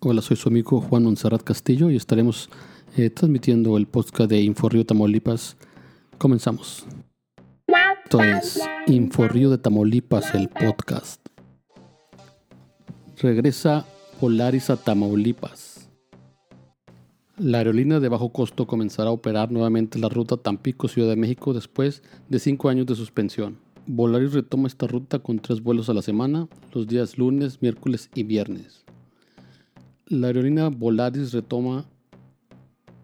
Hola, soy su amigo Juan Monserrat Castillo y estaremos eh, transmitiendo el podcast de Inforrío Tamaulipas. Comenzamos. Esto es Inforrío de Tamaulipas, el podcast. Regresa Polaris a Tamaulipas. La aerolínea de bajo costo comenzará a operar nuevamente la ruta Tampico-Ciudad de México después de cinco años de suspensión. Volaris retoma esta ruta con tres vuelos a la semana, los días lunes, miércoles y viernes. La aerolínea Volaris retoma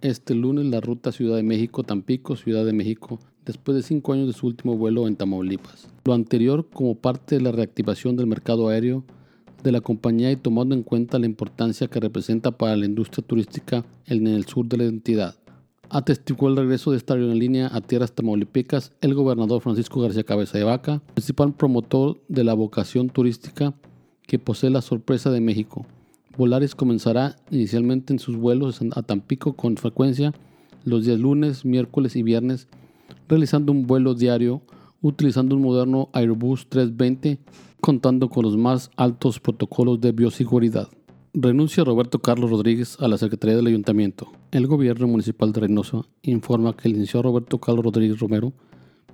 este lunes la ruta Ciudad de México-Tampico, Ciudad de México, después de cinco años de su último vuelo en Tamaulipas. Lo anterior como parte de la reactivación del mercado aéreo de la compañía y tomando en cuenta la importancia que representa para la industria turística en el sur de la entidad atestiguó el regreso de esta aerolínea a tierras tamaulipecas el gobernador Francisco García Cabeza de Vaca, principal promotor de la vocación turística que posee la sorpresa de México. Volaris comenzará inicialmente en sus vuelos a Tampico con frecuencia los días lunes, miércoles y viernes, realizando un vuelo diario utilizando un moderno Airbus 320 contando con los más altos protocolos de bioseguridad. Renuncia Roberto Carlos Rodríguez a la Secretaría del Ayuntamiento. El gobierno municipal de Reynosa informa que el licenciado Roberto Carlos Rodríguez Romero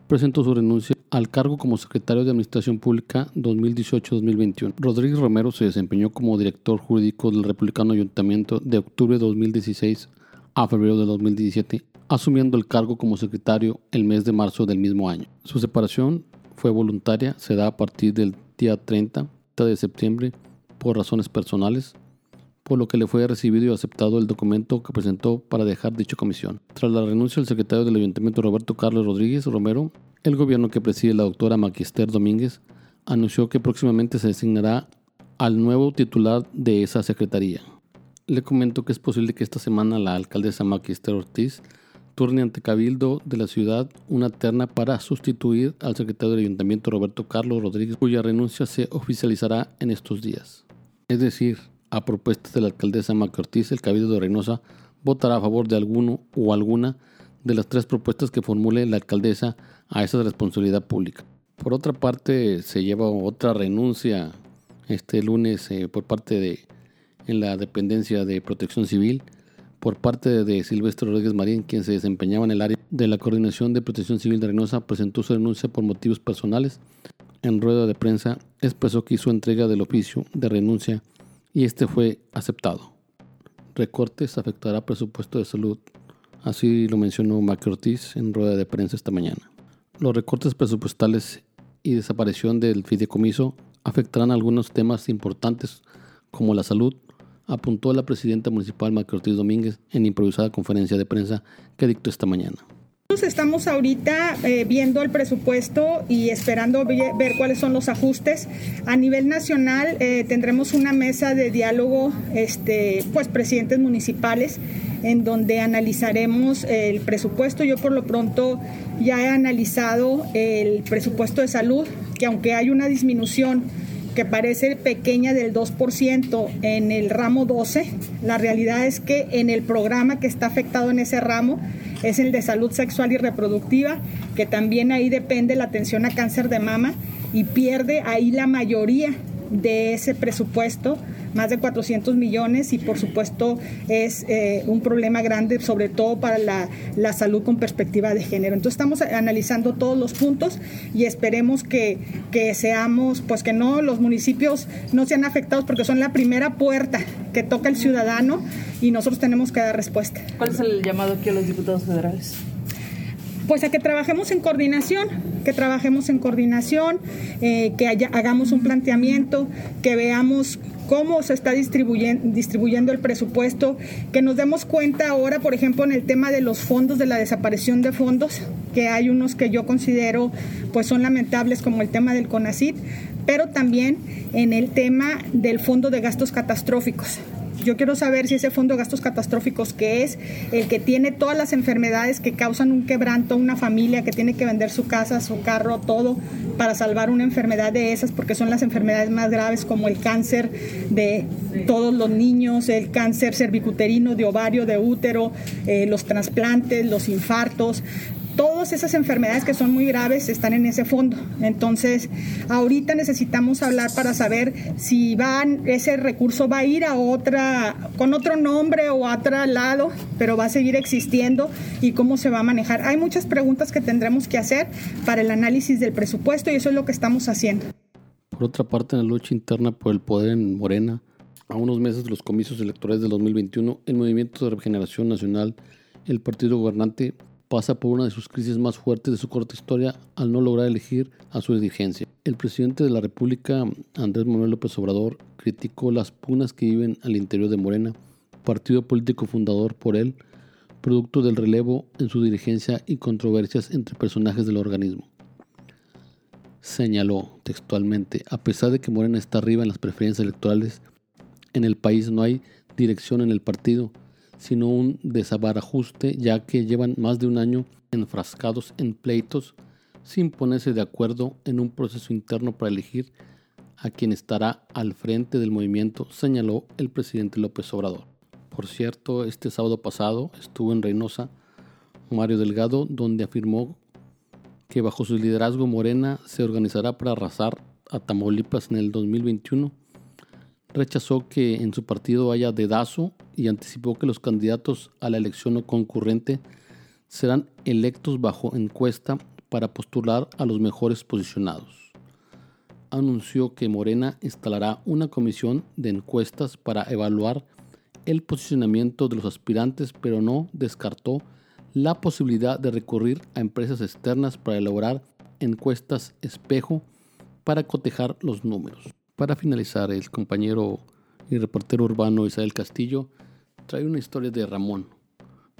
presentó su renuncia al cargo como secretario de Administración Pública 2018-2021. Rodríguez Romero se desempeñó como director jurídico del Republicano Ayuntamiento de octubre de 2016 a febrero de 2017, asumiendo el cargo como secretario el mes de marzo del mismo año. Su separación fue voluntaria, se da a partir del día 30 de septiembre por razones personales por lo que le fue recibido y aceptado el documento que presentó para dejar dicha comisión. Tras la renuncia del secretario del Ayuntamiento Roberto Carlos Rodríguez Romero, el gobierno que preside la doctora Magister Domínguez anunció que próximamente se designará al nuevo titular de esa secretaría. Le comento que es posible que esta semana la alcaldesa Magister Ortiz turne ante Cabildo de la ciudad una terna para sustituir al secretario del Ayuntamiento Roberto Carlos Rodríguez, cuya renuncia se oficializará en estos días. Es decir, a propuesta de la alcaldesa Maca Ortiz, el Cabildo de Reynosa votará a favor de alguno o alguna de las tres propuestas que formule la alcaldesa a esa responsabilidad pública. Por otra parte, se lleva otra renuncia este lunes eh, por parte de en la dependencia de Protección Civil por parte de Silvestre Rodríguez Marín, quien se desempeñaba en el área de la Coordinación de Protección Civil de Reynosa, presentó su renuncia por motivos personales. En rueda de prensa expresó que hizo entrega del oficio de renuncia y este fue aceptado. Recortes afectará presupuesto de salud, así lo mencionó Mac Ortiz en rueda de prensa esta mañana. Los recortes presupuestales y desaparición del fideicomiso afectarán algunos temas importantes como la salud, apuntó la presidenta municipal Mac Ortiz Domínguez en improvisada conferencia de prensa que dictó esta mañana. Estamos ahorita eh, viendo el presupuesto y esperando ver cuáles son los ajustes. A nivel nacional eh, tendremos una mesa de diálogo, este, pues presidentes municipales, en donde analizaremos el presupuesto. Yo por lo pronto ya he analizado el presupuesto de salud, que aunque hay una disminución que parece pequeña del 2% en el ramo 12, la realidad es que en el programa que está afectado en ese ramo, es el de salud sexual y reproductiva, que también ahí depende la atención a cáncer de mama y pierde ahí la mayoría de ese presupuesto, más de 400 millones y por supuesto es eh, un problema grande, sobre todo para la, la, salud con perspectiva de género. Entonces estamos analizando todos los puntos y esperemos que, que seamos, pues que no, los municipios no sean afectados porque son la primera puerta que toca el ciudadano y nosotros tenemos que dar respuesta. ¿Cuál es el llamado aquí a los diputados federales? Pues a que trabajemos en coordinación, que trabajemos en coordinación, eh, que hagamos un planteamiento, que veamos cómo se está distribuyendo, el presupuesto, que nos demos cuenta ahora, por ejemplo, en el tema de los fondos, de la desaparición de fondos, que hay unos que yo considero pues son lamentables como el tema del CONACIT, pero también en el tema del fondo de gastos catastróficos. Yo quiero saber si ese fondo de gastos catastróficos, que es el que tiene todas las enfermedades que causan un quebranto a una familia que tiene que vender su casa, su carro, todo para salvar una enfermedad de esas, porque son las enfermedades más graves como el cáncer de todos los niños, el cáncer cervicuterino, de ovario, de útero, eh, los trasplantes, los infartos, todas esas enfermedades que son muy graves están en ese fondo. Entonces, ahorita necesitamos hablar para saber si van, ese recurso va a ir a otra, con otro nombre o a otro lado, pero va a seguir existiendo y cómo se va a manejar. Hay muchas preguntas que tendremos que hacer para el análisis del presupuesto y eso es lo que estamos haciendo. Por otra parte, en la lucha interna por el poder en Morena, a unos meses de los comicios electorales del 2021, el Movimiento de Regeneración Nacional, el partido gobernante, pasa por una de sus crisis más fuertes de su corta historia al no lograr elegir a su dirigencia. El presidente de la República, Andrés Manuel López Obrador, criticó las punas que viven al interior de Morena, partido político fundador por él, producto del relevo en su dirigencia y controversias entre personajes del organismo. Señaló textualmente, a pesar de que Morena está arriba en las preferencias electorales, en el país no hay dirección en el partido, sino un desabarajuste ya que llevan más de un año enfrascados en pleitos sin ponerse de acuerdo en un proceso interno para elegir a quien estará al frente del movimiento, señaló el presidente López Obrador. Por cierto, este sábado pasado estuvo en Reynosa Mario Delgado, donde afirmó que bajo su liderazgo Morena se organizará para arrasar a Tamaulipas en el 2021 rechazó que en su partido haya dedazo y anticipó que los candidatos a la elección no concurrente serán electos bajo encuesta para postular a los mejores posicionados. Anunció que Morena instalará una comisión de encuestas para evaluar el posicionamiento de los aspirantes, pero no descartó la posibilidad de recurrir a empresas externas para elaborar encuestas espejo para cotejar los números. Para finalizar, el compañero y reportero urbano Isabel Castillo trae una historia de Ramón,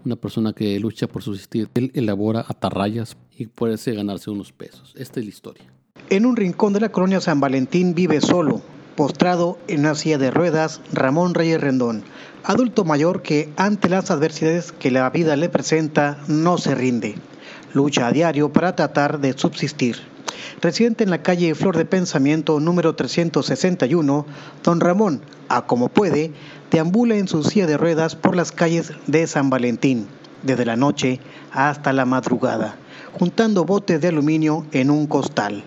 una persona que lucha por subsistir. Él elabora atarrayas y puede ganarse unos pesos. Esta es la historia. En un rincón de la colonia San Valentín vive solo, postrado en una silla de ruedas, Ramón Reyes Rendón, adulto mayor que ante las adversidades que la vida le presenta no se rinde. Lucha a diario para tratar de subsistir. Residente en la calle Flor de Pensamiento número 361, don Ramón, a como puede, deambula en su silla de ruedas por las calles de San Valentín, desde la noche hasta la madrugada, juntando botes de aluminio en un costal.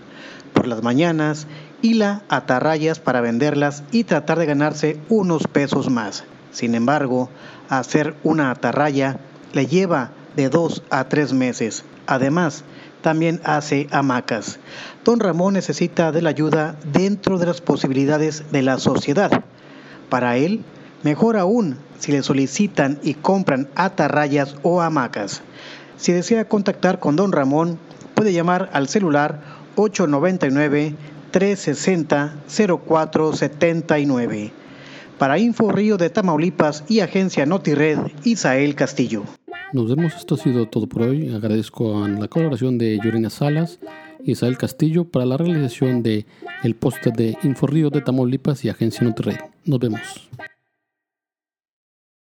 Por las mañanas, hila atarrayas para venderlas y tratar de ganarse unos pesos más. Sin embargo, hacer una atarraya le lleva de dos a tres meses. Además, también hace hamacas. Don Ramón necesita de la ayuda dentro de las posibilidades de la sociedad. Para él, mejor aún si le solicitan y compran atarrayas o hamacas. Si desea contactar con Don Ramón, puede llamar al celular 899 360 0479. Para Info Río de Tamaulipas y Agencia NotiRed, Isael Castillo. Nos vemos, esto ha sido todo por hoy. Agradezco a la colaboración de Yorina Salas y Isabel Castillo para la realización de el póster de Inforrío de Tamaulipas y Agencia NotiRed. Nos vemos.